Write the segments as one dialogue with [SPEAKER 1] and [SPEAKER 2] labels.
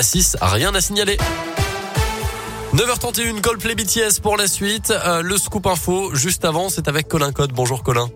[SPEAKER 1] 6, rien à signaler. 9h31, Coldplay BTS pour la suite. Euh, le scoop info, juste avant, c'est avec Colin Code. Bonjour Colin.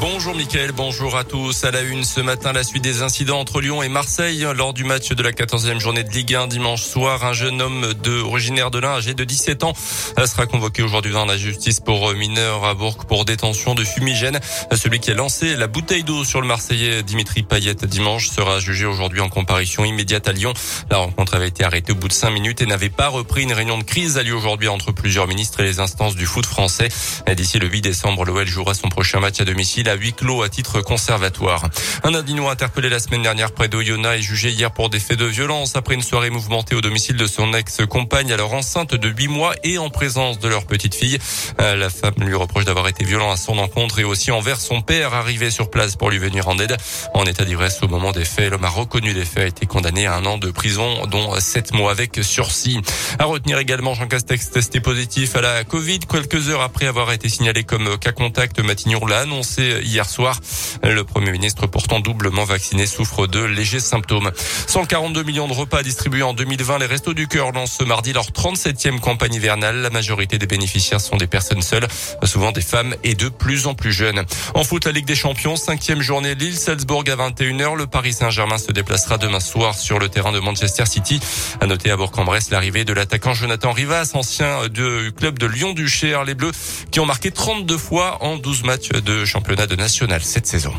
[SPEAKER 2] Bonjour Mickaël, bonjour à tous. À la une ce matin, la suite des incidents entre Lyon et Marseille. Lors du match de la 14e journée de Ligue 1 dimanche soir, un jeune homme de, originaire de l'Ain, âgé de 17 ans, sera convoqué aujourd'hui dans la justice pour mineur à Bourg pour détention de fumigène. Celui qui a lancé la bouteille d'eau sur le Marseillais Dimitri Payet dimanche sera jugé aujourd'hui en comparution immédiate à Lyon. La rencontre avait été arrêtée au bout de cinq minutes et n'avait pas repris. Une réunion de crise a lieu aujourd'hui entre plusieurs ministres et les instances du foot français. D'ici le 8 décembre, l'OL jouera son prochain match à domicile à huis clos à titre conservatoire. Un Indinois interpellé la semaine dernière près d'Oyonnax est jugé hier pour des faits de violence après une soirée mouvementée au domicile de son ex-compagne alors enceinte de 8 mois et en présence de leur petite fille. Euh, la femme lui reproche d'avoir été violent à son encontre et aussi envers son père arrivé sur place pour lui venir en aide. En état d'ivresse au moment des faits, l'homme a reconnu les faits, a été condamné à un an de prison dont 7 mois avec sursis. À retenir également Jean Castex testé positif à la Covid quelques heures après avoir été signalé comme cas contact. Matignon l'a annoncé hier soir. Le Premier ministre, pourtant doublement vacciné, souffre de légers symptômes. 142 millions de repas distribués en 2020. Les Restos du Cœur lancent ce mardi leur 37e campagne hivernale. La majorité des bénéficiaires sont des personnes seules, souvent des femmes et de plus en plus jeunes. En foot, la Ligue des Champions, cinquième journée Lille-Salzbourg à 21h. Le Paris Saint-Germain se déplacera demain soir sur le terrain de Manchester City. À noter à Bourg-en-Bresse l'arrivée de l'attaquant Jonathan Rivas, ancien du club de Lyon-Duchère. Les Bleus qui ont marqué 32 fois en 12 matchs de championnat de national cette saison.